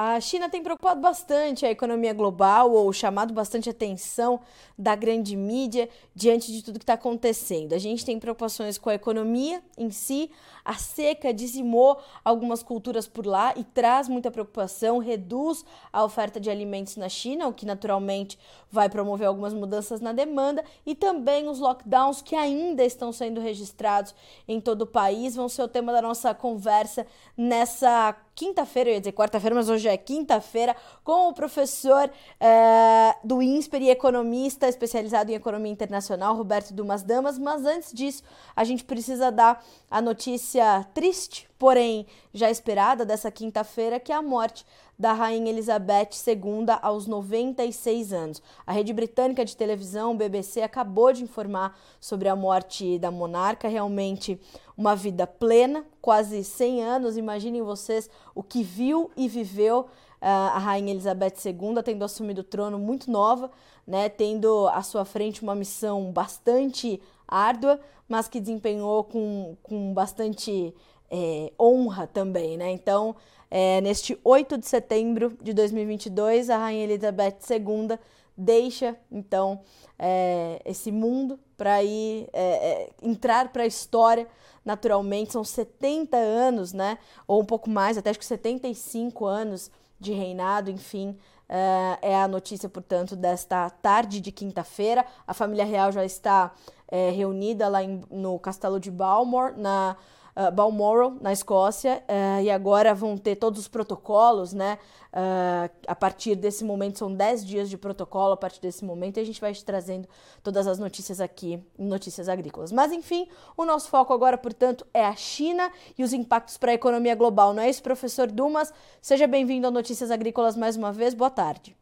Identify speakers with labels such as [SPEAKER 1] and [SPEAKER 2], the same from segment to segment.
[SPEAKER 1] A China tem preocupado bastante a economia global ou chamado bastante atenção da grande mídia diante de tudo que está acontecendo. A gente tem preocupações com a economia em si, a seca dizimou algumas culturas por lá e traz muita preocupação, reduz a oferta de alimentos na China, o que naturalmente vai promover algumas mudanças na demanda, e também os lockdowns que ainda estão sendo registrados em todo o país vão ser o tema da nossa conversa nessa quinta-feira, eu ia dizer quarta-feira, mas hoje é quinta-feira, com o professor é, do INSPER e economista especializado em economia internacional, Roberto Dumas Damas. Mas antes disso, a gente precisa dar a notícia triste, porém já esperada dessa quinta-feira, que é a morte da Rainha Elizabeth II aos 96 anos. A rede britânica de televisão, BBC, acabou de informar sobre a morte da monarca, realmente uma vida plena, quase 100 anos. Imaginem vocês o que viu e viveu uh, a Rainha Elizabeth II, tendo assumido o trono muito nova, né, tendo à sua frente uma missão bastante árdua, mas que desempenhou com, com bastante é, honra também, né? Então, é, neste 8 de setembro de 2022, a Rainha Elizabeth II deixa, então, é, esse mundo para ir é, é, entrar para a história naturalmente. São 70 anos, né? Ou um pouco mais, até acho que 75 anos de reinado, enfim. Uh, é a notícia, portanto, desta tarde de quinta-feira. A família real já está é, reunida lá em, no Castelo de Balmore, na uh, Balmoral, na Escócia, uh, e agora vão ter todos os protocolos, né? Uh, a partir desse momento, são 10 dias de protocolo a partir desse momento, e a gente vai te trazendo todas as notícias aqui Notícias Agrícolas. Mas, enfim, o nosso foco agora, portanto, é a China e os impactos para a economia global, não é isso, professor Dumas? Seja bem-vindo a Notícias Agrícolas mais uma vez, boa tarde.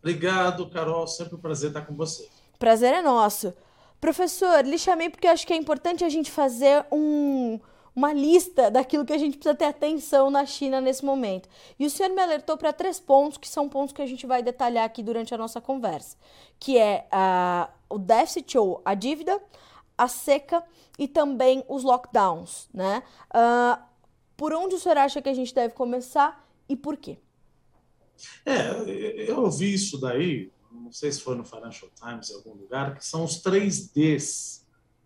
[SPEAKER 2] Obrigado, Carol, sempre um prazer estar com você.
[SPEAKER 1] Prazer é nosso. Professor, lhe chamei porque acho que é importante a gente fazer um, uma lista daquilo que a gente precisa ter atenção na China nesse momento. E o senhor me alertou para três pontos, que são pontos que a gente vai detalhar aqui durante a nossa conversa, que é uh, o déficit ou a dívida, a seca e também os lockdowns, né? Uh, por onde o senhor acha que a gente deve começar e por quê?
[SPEAKER 2] É, eu ouvi isso daí sei se foi no Financial Times em algum lugar, que são os três Ds,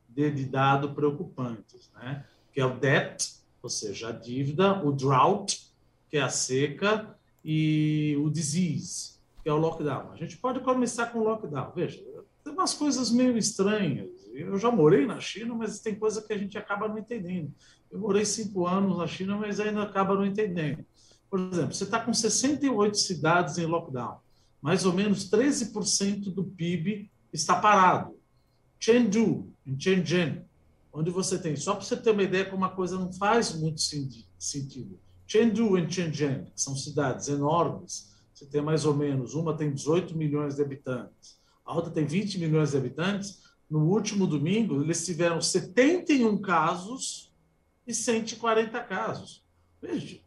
[SPEAKER 2] de dado preocupantes, né? que é o debt, ou seja, a dívida, o drought, que é a seca, e o disease, que é o lockdown. A gente pode começar com o lockdown. Veja, tem umas coisas meio estranhas. Eu já morei na China, mas tem coisa que a gente acaba não entendendo. Eu morei cinco anos na China, mas ainda acaba não entendendo. Por exemplo, você está com 68 cidades em lockdown mais ou menos 13% do PIB está parado. Chengdu, em Shenzhen, onde você tem, só para você ter uma ideia como uma coisa não faz muito sentido. Chengdu e Shenzhen, que são cidades enormes, você tem mais ou menos, uma tem 18 milhões de habitantes, a outra tem 20 milhões de habitantes. No último domingo, eles tiveram 71 casos e 140 casos. Veja,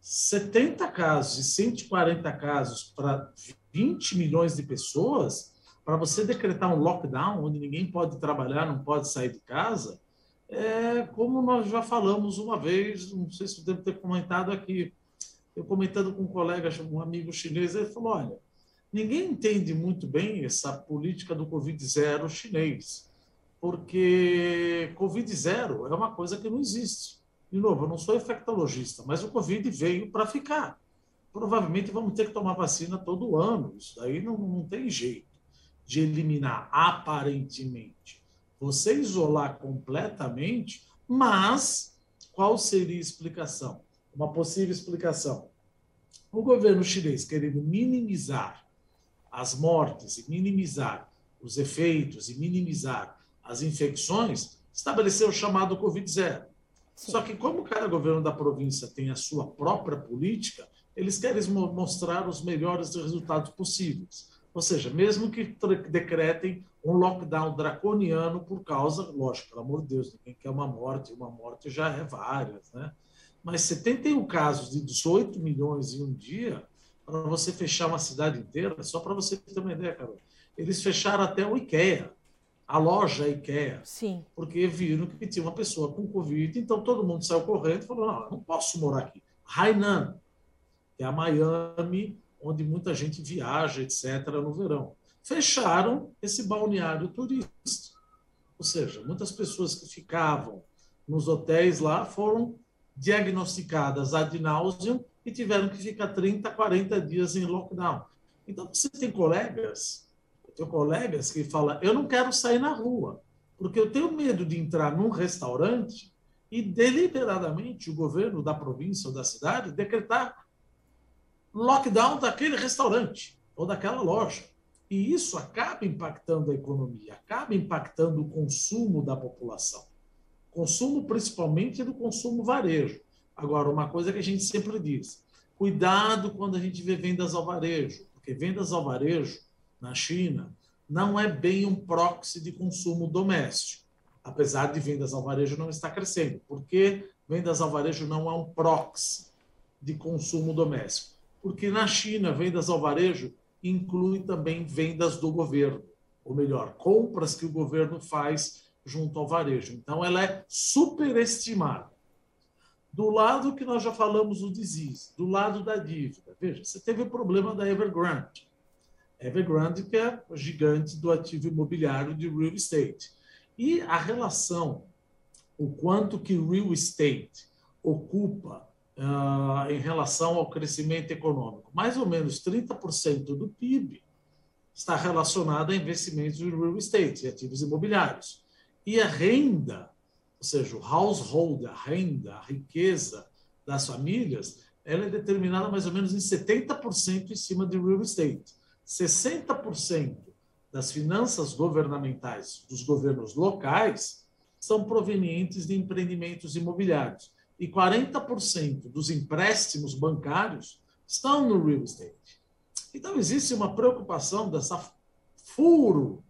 [SPEAKER 2] 70 casos e 140 casos para 20 milhões de pessoas, para você decretar um lockdown, onde ninguém pode trabalhar, não pode sair de casa, é como nós já falamos uma vez, não sei se devo ter comentado aqui, eu comentando com um colega, um amigo chinês, ele falou: olha, ninguém entende muito bem essa política do Covid-0 chinês, porque Covid-0 é uma coisa que não existe. De novo, eu não sou infectologista, mas o Covid veio para ficar. Provavelmente vamos ter que tomar vacina todo ano. Isso daí não, não tem jeito de eliminar, aparentemente. Você isolar completamente, mas qual seria a explicação? Uma possível explicação. O governo chinês querendo minimizar as mortes e minimizar os efeitos e minimizar as infecções, estabeleceu o chamado Covid-0 só que, como cada governo da província tem a sua própria política, eles querem mostrar os melhores resultados possíveis. Ou seja, mesmo que decretem um lockdown draconiano por causa, lógico, pelo amor de Deus, ninguém quer uma morte, uma morte já é várias, né? Mas 71 casos de 18 milhões em um dia, para você fechar uma cidade inteira, só para você ter uma ideia, Carol, eles fecharam até o IKEA a loja IKEA.
[SPEAKER 1] Sim.
[SPEAKER 2] Porque viram que tinha uma pessoa com Covid, então todo mundo saiu correndo e falou: não, não posso morar aqui. Hainan, que é a Miami, onde muita gente viaja, etc., no verão. Fecharam esse balneário turístico. Ou seja, muitas pessoas que ficavam nos hotéis lá foram diagnosticadas ad nauseam e tiveram que ficar 30, 40 dias em lockdown. Então, você tem colegas, tenho colegas que falam, eu não quero sair na rua, porque eu tenho medo de entrar num restaurante e deliberadamente o governo da província ou da cidade decretar lockdown daquele restaurante ou daquela loja. E isso acaba impactando a economia, acaba impactando o consumo da população. Consumo principalmente do consumo varejo. Agora, uma coisa que a gente sempre diz: cuidado quando a gente vê vendas ao varejo, porque vendas ao varejo na China não é bem um proxy de consumo doméstico, apesar de vendas ao varejo não estar crescendo. Porque vendas ao varejo não é um proxy de consumo doméstico? Porque na China, vendas ao varejo inclui também vendas do governo, ou melhor, compras que o governo faz junto ao varejo. Então, ela é superestimada. Do lado que nós já falamos do disease, do lado da dívida. Veja, você teve o problema da Evergrande. Evergrande, que é o gigante do ativo imobiliário de real estate. E a relação, o quanto que real estate ocupa uh, em relação ao crescimento econômico. Mais ou menos 30% do PIB está relacionado a investimentos em real estate, ativos imobiliários. E a renda ou seja, o household, a renda, a riqueza das famílias, ela é determinada mais ou menos em 70% em cima de real estate. 60% das finanças governamentais dos governos locais são provenientes de empreendimentos imobiliários e 40% dos empréstimos bancários estão no real estate. Então existe uma preocupação dessa furo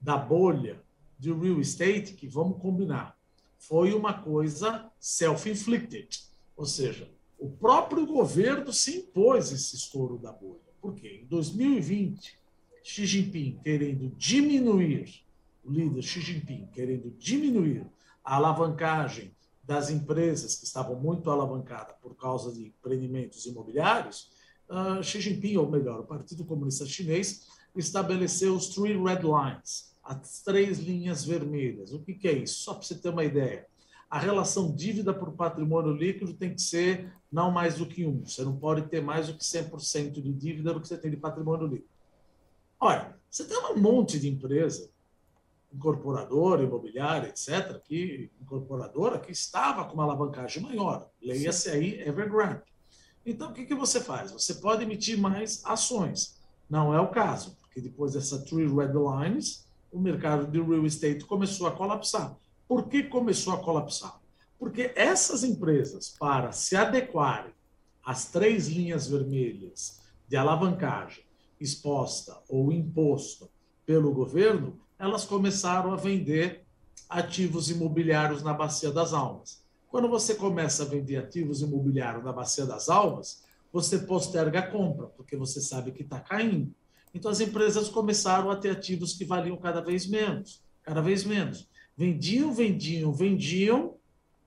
[SPEAKER 2] da bolha de real estate que vamos combinar foi uma coisa self-inflicted, ou seja, o próprio governo se impôs esse estouro da bolha. Por quê? Em 2020, Xi Jinping querendo diminuir, o líder Xi Jinping querendo diminuir a alavancagem das empresas que estavam muito alavancadas por causa de empreendimentos imobiliários, uh, Xi Jinping, ou melhor, o Partido Comunista Chinês, estabeleceu os Three Red Lines, as três linhas vermelhas. O que, que é isso? Só para você ter uma ideia. A relação dívida por patrimônio líquido tem que ser não mais do que um. Você não pode ter mais do que 100% de dívida do que você tem de patrimônio líquido. Olha, você tem um monte de empresa, incorporadora, imobiliária, etc., que, incorporadora, que estava com uma alavancagem maior. Leia-se aí Evergrande. Então, o que, que você faz? Você pode emitir mais ações. Não é o caso, porque depois dessa Three Red Lines, o mercado de real estate começou a colapsar. Por que começou a colapsar? Porque essas empresas, para se adequarem às três linhas vermelhas de alavancagem exposta ou imposto pelo governo, elas começaram a vender ativos imobiliários na Bacia das Almas. Quando você começa a vender ativos imobiliários na Bacia das Almas, você posterga a compra, porque você sabe que está caindo. Então as empresas começaram a ter ativos que valiam cada vez menos, cada vez menos. Vendiam, vendiam, vendiam,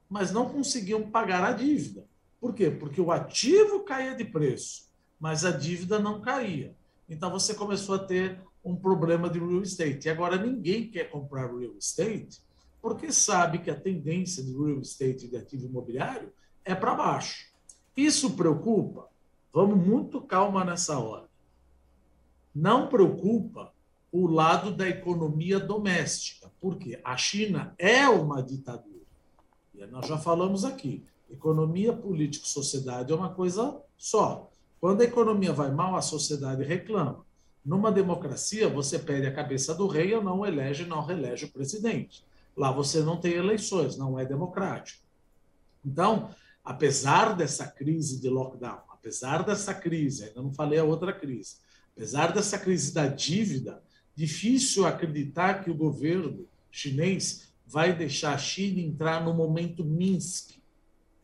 [SPEAKER 2] mas não conseguiam pagar a dívida. Por quê? Porque o ativo caía de preço, mas a dívida não caía. Então você começou a ter um problema de real estate. E agora ninguém quer comprar real estate porque sabe que a tendência de real estate de ativo imobiliário é para baixo. Isso preocupa? Vamos muito calma nessa hora não preocupa o lado da economia doméstica, porque a China é uma ditadura. E nós já falamos aqui, economia, política e sociedade é uma coisa só. Quando a economia vai mal, a sociedade reclama. Numa democracia, você pede a cabeça do rei ou não elege, não reelege o presidente. Lá você não tem eleições, não é democrático. Então, apesar dessa crise de lockdown, apesar dessa crise, ainda não falei a outra crise, Apesar dessa crise da dívida, difícil acreditar que o governo chinês vai deixar a China entrar no momento Minsk.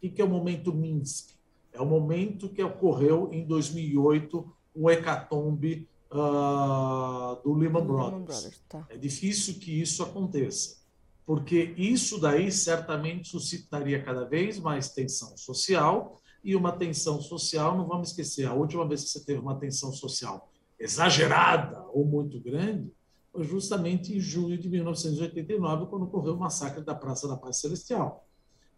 [SPEAKER 2] O que é o momento Minsk? É o momento que ocorreu em 2008, o hecatombe uh, do Lehman Brothers. Lehman Brothers tá. É difícil que isso aconteça, porque isso daí certamente suscitaria cada vez mais tensão social, e uma tensão social. Não vamos esquecer, a última vez que você teve uma tensão social exagerada ou muito grande foi justamente em junho de 1989, quando ocorreu o massacre da Praça da Paz Celestial.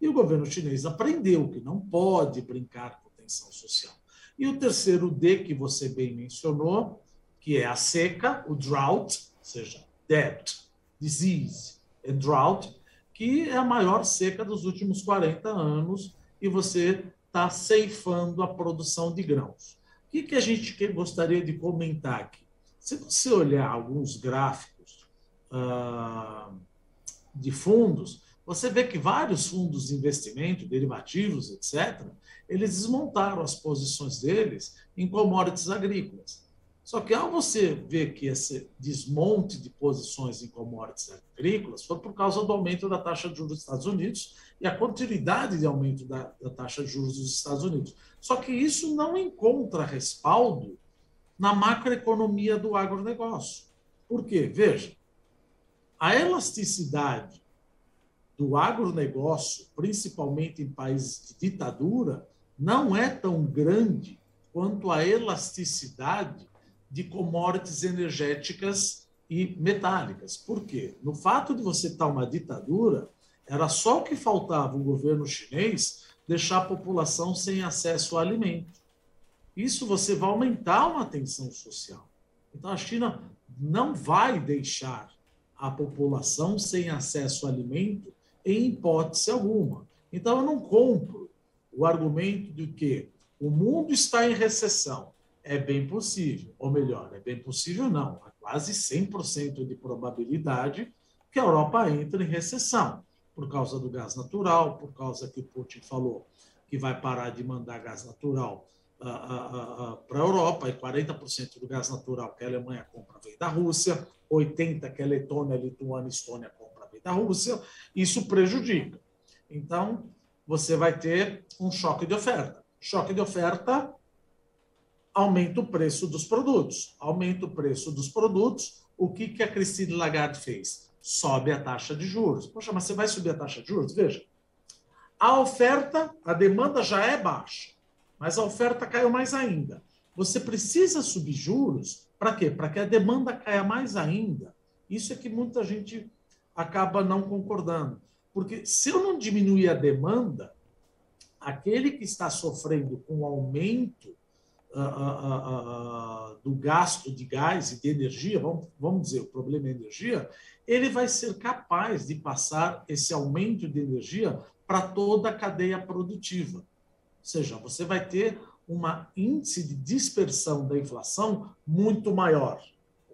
[SPEAKER 2] E o governo chinês aprendeu que não pode brincar com tensão social. E o terceiro D, que você bem mencionou, que é a seca, o drought, ou seja, debt, disease and drought, que é a maior seca dos últimos 40 anos, e você está ceifando a produção de grãos. Que, que a gente gostaria de comentar aqui? Se você olhar alguns gráficos uh, de fundos, você vê que vários fundos de investimento, derivativos, etc., eles desmontaram as posições deles em commodities agrícolas. Só que ao você ver que esse desmonte de posições em commodities agrícolas foi por causa do aumento da taxa de juros dos Estados Unidos e a continuidade de aumento da, da taxa de juros dos Estados Unidos. Só que isso não encontra respaldo na macroeconomia do agronegócio. Por quê? Veja, a elasticidade do agronegócio, principalmente em países de ditadura, não é tão grande quanto a elasticidade de commodities energéticas e metálicas. Por quê? No fato de você estar uma ditadura, era só o que faltava o governo chinês deixar a população sem acesso ao alimento. Isso você vai aumentar uma tensão social. Então a China não vai deixar a população sem acesso ao alimento em hipótese alguma. Então eu não compro o argumento de que o mundo está em recessão. É bem possível, ou melhor, é bem possível não, há quase 100% de probabilidade que a Europa entre em recessão por causa do gás natural, por causa que o Putin falou que vai parar de mandar gás natural uh, uh, uh, para a Europa, e 40% do gás natural que a Alemanha compra vem da Rússia, 80% que a Letônia, a Lituânia e Estônia compram vem da Rússia, isso prejudica. Então, você vai ter um choque de oferta. Choque de oferta aumenta o preço dos produtos. Aumenta o preço dos produtos. O que, que a Christine Lagarde fez? Sobe a taxa de juros. Poxa, mas você vai subir a taxa de juros? Veja, a oferta, a demanda já é baixa, mas a oferta caiu mais ainda. Você precisa subir juros para quê? Para que a demanda caia mais ainda. Isso é que muita gente acaba não concordando. Porque se eu não diminuir a demanda, aquele que está sofrendo com o aumento do gasto de gás e de energia, vamos, vamos dizer, o problema é energia, ele vai ser capaz de passar esse aumento de energia para toda a cadeia produtiva. Ou seja, você vai ter um índice de dispersão da inflação muito maior,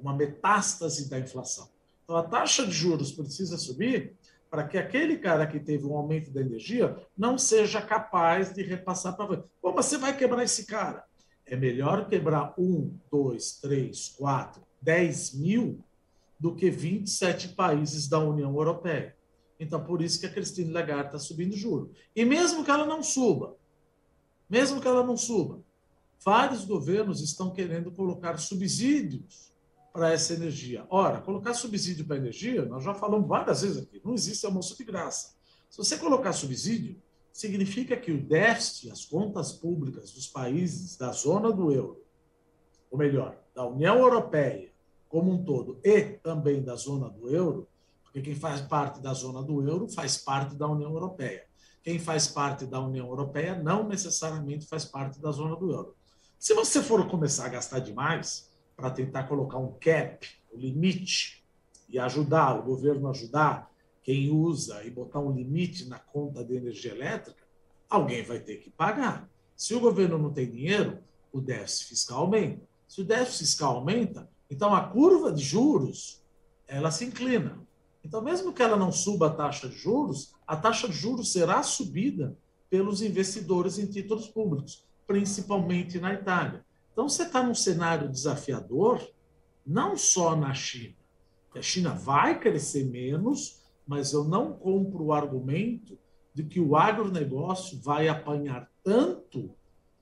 [SPEAKER 2] uma metástase da inflação. Então, a taxa de juros precisa subir para que aquele cara que teve um aumento da energia não seja capaz de repassar para você. Mas você vai quebrar esse cara. É melhor quebrar um, dois, três, quatro, dez mil do que 27 países da União Europeia. Então, por isso que a Christine Lagarde está subindo juro. E mesmo que ela não suba, mesmo que ela não suba, vários governos estão querendo colocar subsídios para essa energia. Ora, colocar subsídio para energia, nós já falamos várias vezes aqui, não existe almoço de graça. Se você colocar subsídio, significa que o déficit, as contas públicas dos países da zona do euro, ou melhor, da União Europeia como um todo e também da zona do euro, porque quem faz parte da zona do euro faz parte da União Europeia. Quem faz parte da União Europeia não necessariamente faz parte da zona do euro. Se você for começar a gastar demais para tentar colocar um cap, um limite, e ajudar, o governo ajudar quem usa e botar um limite na conta de energia elétrica, alguém vai ter que pagar. Se o governo não tem dinheiro, o déficit fiscal aumenta. Se o déficit fiscal aumenta, então a curva de juros ela se inclina. Então, mesmo que ela não suba a taxa de juros, a taxa de juros será subida pelos investidores em títulos públicos, principalmente na Itália. Então, você está num cenário desafiador, não só na China. A China vai crescer menos, mas eu não compro o argumento de que o agronegócio vai apanhar tanto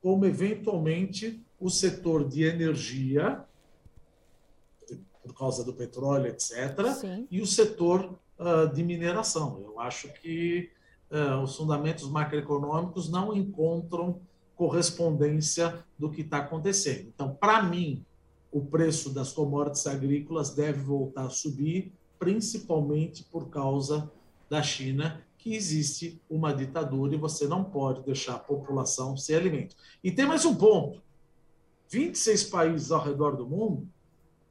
[SPEAKER 2] como, eventualmente, o setor de energia por causa do petróleo, etc., Sim. e o setor uh, de mineração. Eu acho que uh, os fundamentos macroeconômicos não encontram correspondência do que está acontecendo. Então, para mim, o preço das commodities agrícolas deve voltar a subir, principalmente por causa da China, que existe uma ditadura e você não pode deixar a população sem alimento. E tem mais um ponto: 26 países ao redor do mundo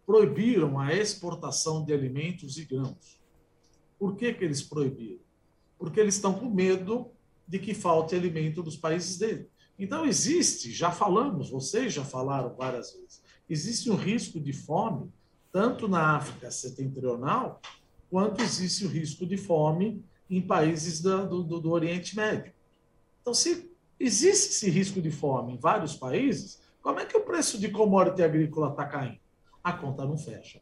[SPEAKER 2] proibiram a exportação de alimentos e grãos. Por que, que eles proibiram? Porque eles estão com medo de que falte alimento nos países deles. Então, existe, já falamos, vocês já falaram várias vezes, existe um risco de fome, tanto na África setentrional, quanto existe o risco de fome em países do, do, do Oriente Médio. Então, se existe esse risco de fome em vários países, como é que o preço de commodity agrícola está caindo? A conta não fecha.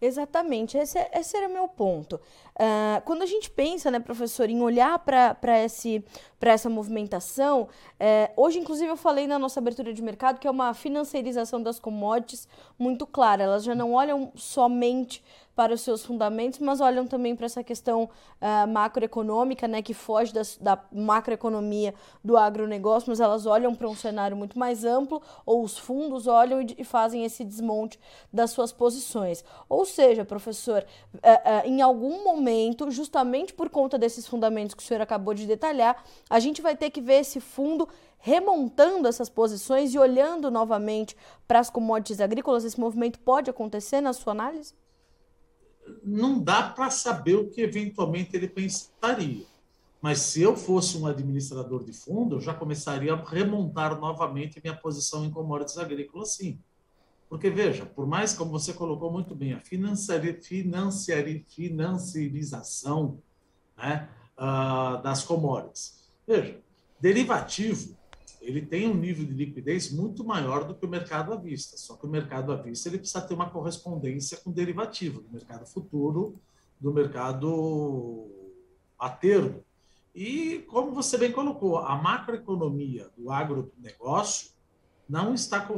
[SPEAKER 1] Exatamente, esse, é, esse era o meu ponto. Uh, quando a gente pensa, né, professor, em olhar para essa movimentação, é, hoje, inclusive, eu falei na nossa abertura de mercado que é uma financiarização das commodities muito clara. Elas já não olham somente para os seus fundamentos, mas olham também para essa questão uh, macroeconômica, né, que foge das, da macroeconomia do agronegócio, mas elas olham para um cenário muito mais amplo, ou os fundos olham e, e fazem esse desmonte das suas posições. Ou seja, professor, uh, uh, em algum momento, justamente por conta desses fundamentos que o senhor acabou de detalhar, a gente vai ter que ver esse fundo remontando essas posições e olhando novamente para as commodities agrícolas. Esse movimento pode acontecer na sua análise?
[SPEAKER 2] Não dá para saber o que eventualmente ele pensaria. Mas se eu fosse um administrador de fundo, eu já começaria a remontar novamente minha posição em commodities agrícolas, sim. Porque, veja, por mais, como você colocou muito bem, a financiari, financiari, financiarização né, uh, das commodities. Veja, derivativo ele tem um nível de liquidez muito maior do que o mercado à vista. Só que o mercado à vista ele precisa ter uma correspondência com o derivativo, do mercado futuro, do mercado a termo. E, como você bem colocou, a macroeconomia do agronegócio não está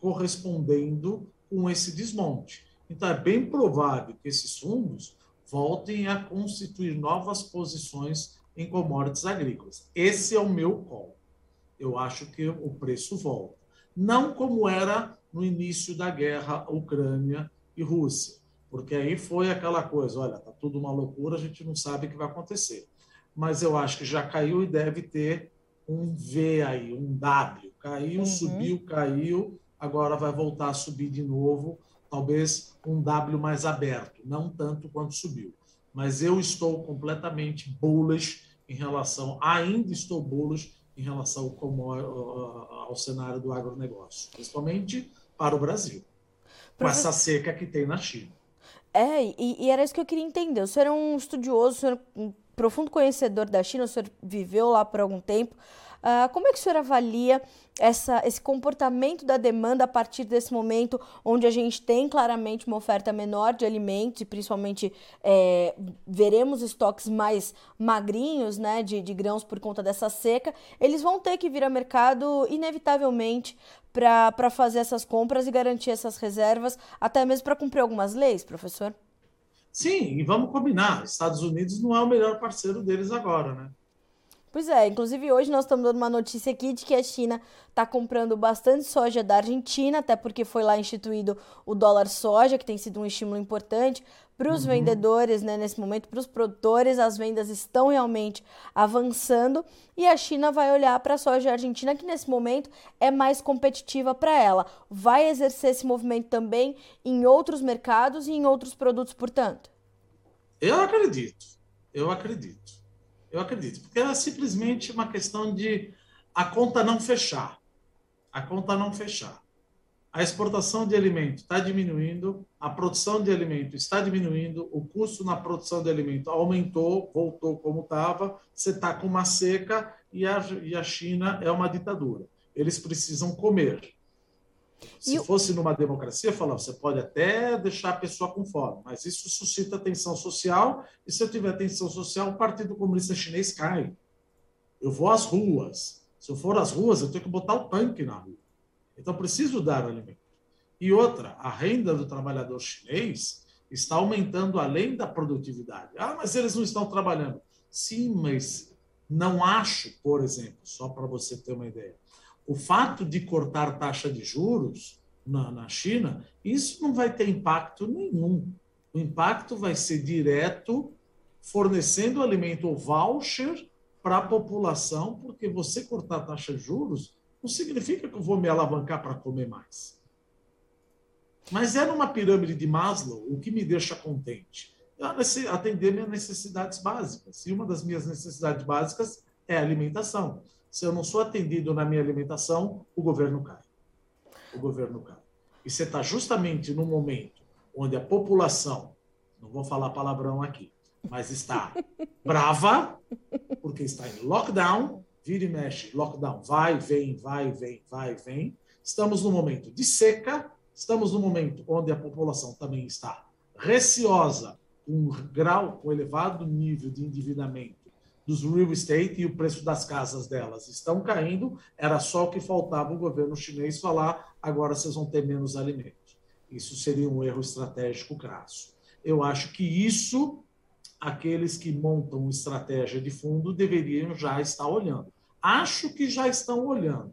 [SPEAKER 2] correspondendo com esse desmonte. Então, é bem provável que esses fundos voltem a constituir novas posições em commodities agrícolas. Esse é o meu call eu acho que o preço volta. Não como era no início da guerra Ucrânia e Rússia, porque aí foi aquela coisa, olha, tá tudo uma loucura, a gente não sabe o que vai acontecer. Mas eu acho que já caiu e deve ter um V aí, um W. Caiu, uhum. subiu, caiu, agora vai voltar a subir de novo, talvez um W mais aberto, não tanto quanto subiu. Mas eu estou completamente bullish em relação, ainda estou bullish em relação como, ao cenário do agronegócio, principalmente para o Brasil, com essa seca que tem na China.
[SPEAKER 1] É, e, e, era isso que eu queria entender. O senhor é um estudioso, o senhor é um profundo conhecedor da China, o senhor viveu lá por algum tempo. Uh, como é que o senhor avalia essa, esse comportamento da demanda a partir desse momento onde a gente tem claramente uma oferta menor de alimentos e principalmente é, veremos estoques mais magrinhos né, de, de grãos por conta dessa seca, eles vão ter que vir ao mercado inevitavelmente para fazer essas compras e garantir essas reservas, até mesmo para cumprir algumas leis, professor?
[SPEAKER 2] Sim, e vamos combinar, Estados Unidos não é o melhor parceiro deles agora, né?
[SPEAKER 1] Pois é, inclusive hoje nós estamos dando uma notícia aqui de que a China está comprando bastante soja da Argentina, até porque foi lá instituído o dólar soja, que tem sido um estímulo importante para os uhum. vendedores, né, nesse momento, para os produtores, as vendas estão realmente avançando e a China vai olhar para a soja argentina, que nesse momento é mais competitiva para ela. Vai exercer esse movimento também em outros mercados e em outros produtos, portanto?
[SPEAKER 2] Eu acredito, eu acredito. Eu acredito, porque é simplesmente uma questão de a conta não fechar. A conta não fechar. A exportação de alimento está diminuindo, a produção de alimento está diminuindo, o custo na produção de alimento aumentou, voltou como estava, você está com uma seca e a, e a China é uma ditadura. Eles precisam comer. Se fosse numa democracia, falava, você pode até deixar a pessoa com fome, mas isso suscita tensão social, e se eu tiver tensão social, o Partido Comunista Chinês cai. Eu vou às ruas. Se eu for às ruas, eu tenho que botar o tanque na rua. Então, preciso dar alimento. E outra, a renda do trabalhador chinês está aumentando além da produtividade. Ah, mas eles não estão trabalhando. Sim, mas não acho, por exemplo, só para você ter uma ideia, o fato de cortar taxa de juros na, na China, isso não vai ter impacto nenhum. O impacto vai ser direto, fornecendo alimento ou voucher para a população, porque você cortar taxa de juros não significa que eu vou me alavancar para comer mais. Mas é numa pirâmide de Maslow o que me deixa contente. É atender minhas necessidades básicas. E uma das minhas necessidades básicas é alimentação. Se eu não sou atendido na minha alimentação, o governo cai. O governo cai. E você está justamente no momento onde a população, não vou falar palavrão aqui, mas está brava, porque está em lockdown, vira e mexe, lockdown, vai, vem, vai, vem, vai, vem. Estamos no momento de seca, estamos no momento onde a população também está receosa, com um grau, com elevado nível de endividamento dos real estate e o preço das casas delas estão caindo, era só o que faltava o governo chinês falar, agora vocês vão ter menos alimentos. Isso seria um erro estratégico crasso. Eu acho que isso, aqueles que montam estratégia de fundo deveriam já estar olhando. Acho que já estão olhando,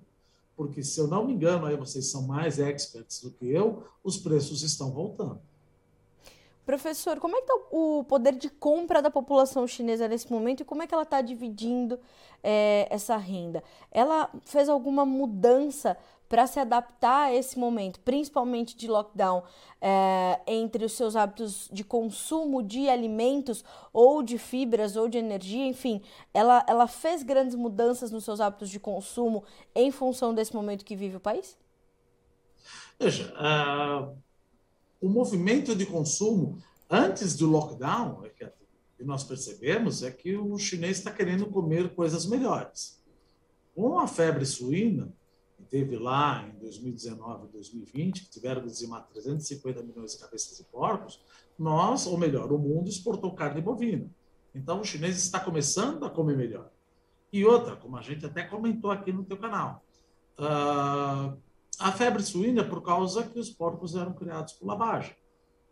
[SPEAKER 2] porque se eu não me engano, aí vocês são mais experts do que eu, os preços estão voltando.
[SPEAKER 1] Professor, como é que está o poder de compra da população chinesa nesse momento e como é que ela está dividindo é, essa renda? Ela fez alguma mudança para se adaptar a esse momento, principalmente de lockdown, é, entre os seus hábitos de consumo de alimentos ou de fibras ou de energia, enfim, ela, ela fez grandes mudanças nos seus hábitos de consumo em função desse momento que vive o país?
[SPEAKER 2] Veja, uh o movimento de consumo antes do lockdown, é que nós percebemos é que o chinês está querendo comer coisas melhores. Com a febre suína, que teve lá em 2019 e 2020, que tiveram dizimar 350 milhões de cabeças de porcos, nós, ou melhor, o mundo exportou carne bovina. Então, o chinês está começando a comer melhor. E outra, como a gente até comentou aqui no teu canal, uh, a febre suína é por causa que os porcos eram criados com lavagem.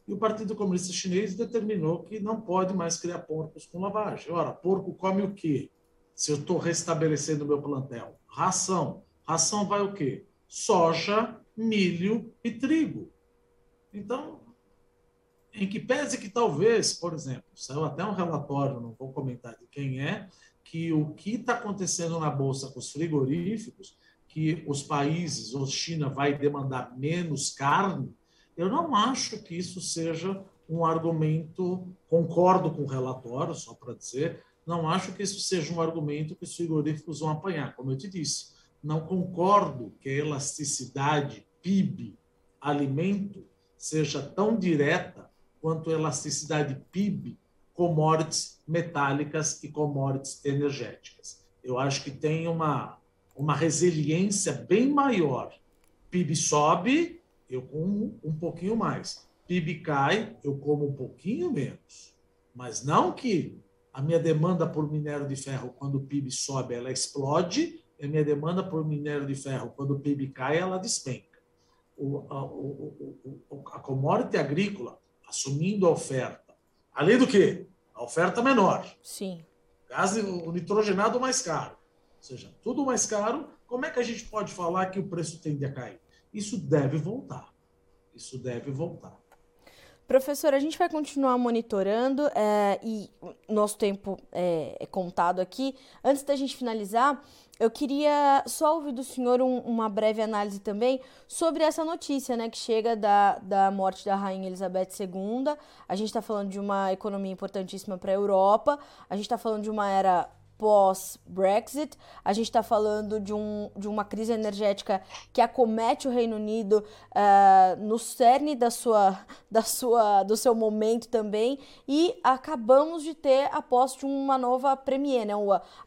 [SPEAKER 2] E o Partido Comunista Chinês determinou que não pode mais criar porcos com lavagem. Ora, porco come o quê? Se eu estou restabelecendo o meu plantel? Ração. Ração vai o quê? Soja, milho e trigo. Então, em que pese que talvez, por exemplo, saiu até um relatório, não vou comentar de quem é, que o que está acontecendo na Bolsa com os frigoríficos que os países, ou China vai demandar menos carne, eu não acho que isso seja um argumento, concordo com o relatório, só para dizer, não acho que isso seja um argumento que os frigoríficos vão apanhar, como eu te disse. Não concordo que a elasticidade PIB alimento seja tão direta quanto a elasticidade PIB commodities metálicas e commodities energéticas. Eu acho que tem uma uma resiliência bem maior. PIB sobe, eu como um pouquinho mais. PIB cai, eu como um pouquinho menos. Mas não que a minha demanda por minério de ferro, quando o PIB sobe, ela explode, e a minha demanda por minério de ferro, quando o PIB cai, ela despenca. O, a, o, o, a commodity agrícola, assumindo a oferta, além do que? A oferta menor.
[SPEAKER 1] Sim.
[SPEAKER 2] Gás, o nitrogenado mais caro ou seja, tudo mais caro, como é que a gente pode falar que o preço tende a cair? Isso deve voltar. Isso deve voltar.
[SPEAKER 1] Professor, a gente vai continuar monitorando é, e nosso tempo é, é, contado aqui. Antes da gente finalizar, eu queria só ouvir do senhor um, uma breve análise também sobre essa notícia né, que chega da, da morte da Rainha Elizabeth II. A gente está falando de uma economia importantíssima para a Europa, a gente está falando de uma era pós-Brexit. A gente está falando de, um, de uma crise energética que acomete o Reino Unido uh, no cerne da sua, da sua, do seu momento também. E acabamos de ter a posse de uma nova premier. Né?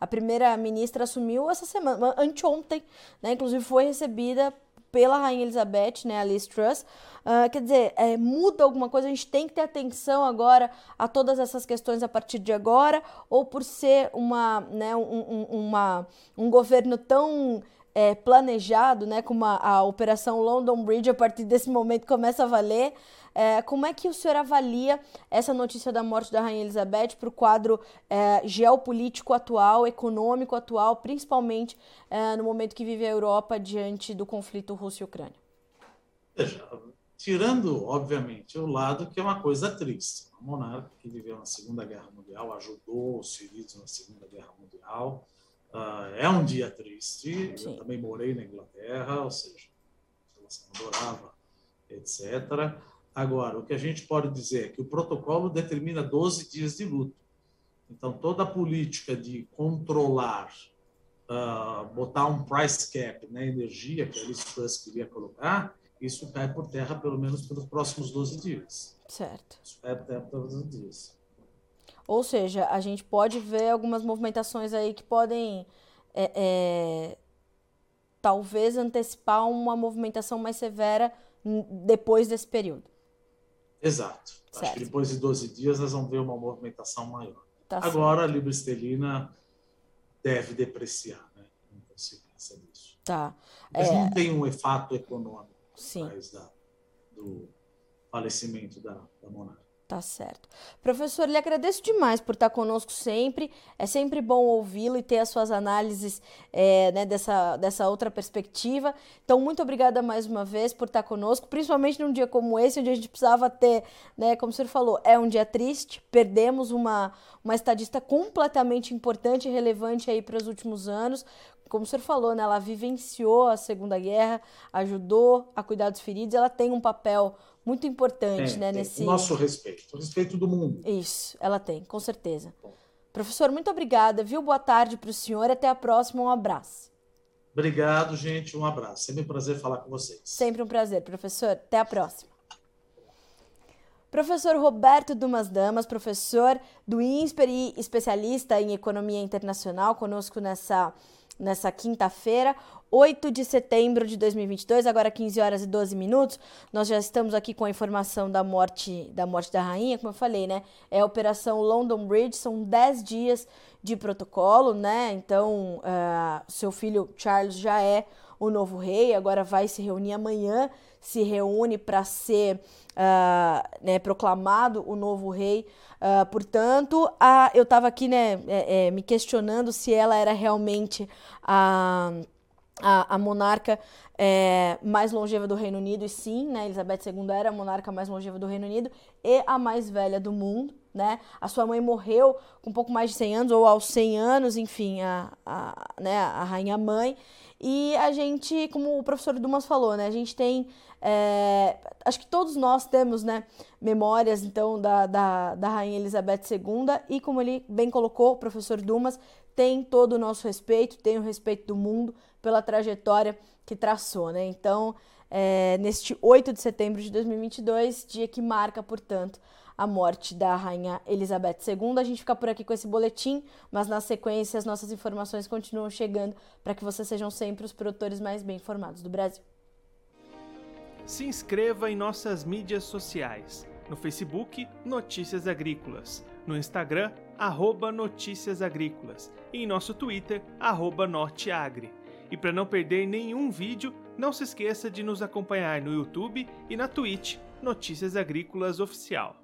[SPEAKER 1] A primeira-ministra assumiu essa semana, anteontem, né? inclusive foi recebida pela Rainha Elizabeth, né, a Truss. Uh, quer dizer, é, muda alguma coisa? A gente tem que ter atenção agora a todas essas questões a partir de agora? Ou por ser uma, né, um, um, uma, um governo tão é, planejado, né, como a, a, Operação London Bridge, a partir desse momento começa a valer, É, como é que o senhor avalia essa notícia da morte da Rainha Elizabeth para o quadro é, geopolítico atual, econômico atual, principalmente é, no momento que vive a Europa diante do conflito Rússia Ucrânia?
[SPEAKER 2] Veja, tirando, obviamente, o lado que é uma coisa triste. Um monarca que viveu na Segunda Guerra Mundial, ajudou os feridos na Segunda Guerra Mundial. Uh, é um dia triste. Sim. Eu também morei na Inglaterra, ou seja, a adorava, etc. Agora, o que a gente pode dizer é que o protocolo determina 12 dias de luto. Então, toda a política de controlar, uh, botar um price cap na energia que a Liz Truss queria colocar, isso cai por terra pelo menos pelos próximos 12 dias.
[SPEAKER 1] Certo.
[SPEAKER 2] Isso cai por terra pelos 12 dias.
[SPEAKER 1] Ou seja, a gente pode ver algumas movimentações aí que podem é, é, talvez antecipar uma movimentação mais severa depois desse período.
[SPEAKER 2] Exato. Certo. Acho que depois de 12 dias nós vamos ver uma movimentação maior. Tá Agora certo. a libra esterlina deve depreciar, né? Consigo pensar nisso.
[SPEAKER 1] Tá.
[SPEAKER 2] Mas é... não tem um efeito econômico Sim. Da, do falecimento da, da monarca.
[SPEAKER 1] Tá certo. Professor, lhe agradeço demais por estar conosco sempre. É sempre bom ouvi-lo e ter as suas análises é, né, dessa, dessa outra perspectiva. Então, muito obrigada mais uma vez por estar conosco, principalmente num dia como esse, onde a gente precisava ter, né, como o senhor falou, é um dia triste, perdemos uma, uma estadista completamente importante e relevante aí para os últimos anos, como o senhor falou, né, ela vivenciou a Segunda Guerra, ajudou a cuidar dos feridos, ela tem um papel muito importante,
[SPEAKER 2] é,
[SPEAKER 1] né, nesse
[SPEAKER 2] o nosso respeito, o respeito do mundo.
[SPEAKER 1] Isso, ela tem, com certeza. Bom. Professor, muito obrigada, viu? Boa tarde para o senhor, até a próxima, um abraço.
[SPEAKER 2] Obrigado, gente, um abraço. Sempre um prazer falar com vocês.
[SPEAKER 1] Sempre um prazer, professor. Até a próxima. Professor Roberto Dumas Damas, professor do INSPER e especialista em economia internacional, conosco nessa nessa quinta-feira, 8 de setembro de 2022, agora 15 horas e 12 minutos. Nós já estamos aqui com a informação da morte da morte da rainha, como eu falei, né? É a operação London Bridge, são 10 dias de protocolo, né? Então, uh, seu filho Charles já é o novo rei, agora vai se reunir amanhã, se reúne para ser uh, né, proclamado o novo rei. Uh, portanto, a, eu estava aqui né, é, é, me questionando se ela era realmente a, a, a monarca é, mais longeva do Reino Unido, e sim, né, Elizabeth II era a monarca mais longeva do Reino Unido e a mais velha do mundo. Né? A sua mãe morreu com um pouco mais de 100 anos, ou aos 100 anos, enfim, a, a, né, a rainha mãe. E a gente, como o professor Dumas falou, né, a gente tem é, acho que todos nós temos né, memórias então da, da, da Rainha Elizabeth II e como ele bem colocou, o professor Dumas tem todo o nosso respeito, tem o respeito do mundo pela trajetória que traçou. Né? Então, é, neste 8 de setembro de 2022, dia que marca, portanto, a morte da rainha Elizabeth II. A gente fica por aqui com esse boletim, mas na sequência as nossas informações continuam chegando para que vocês sejam sempre os produtores mais bem informados do Brasil
[SPEAKER 3] se inscreva em nossas mídias sociais. No Facebook, Notícias Agrícolas. No Instagram, arroba Notícias Agrícolas. E em nosso Twitter, arroba Norteagri. E para não perder nenhum vídeo, não se esqueça de nos acompanhar no YouTube e na Twitch, Notícias Agrícolas Oficial.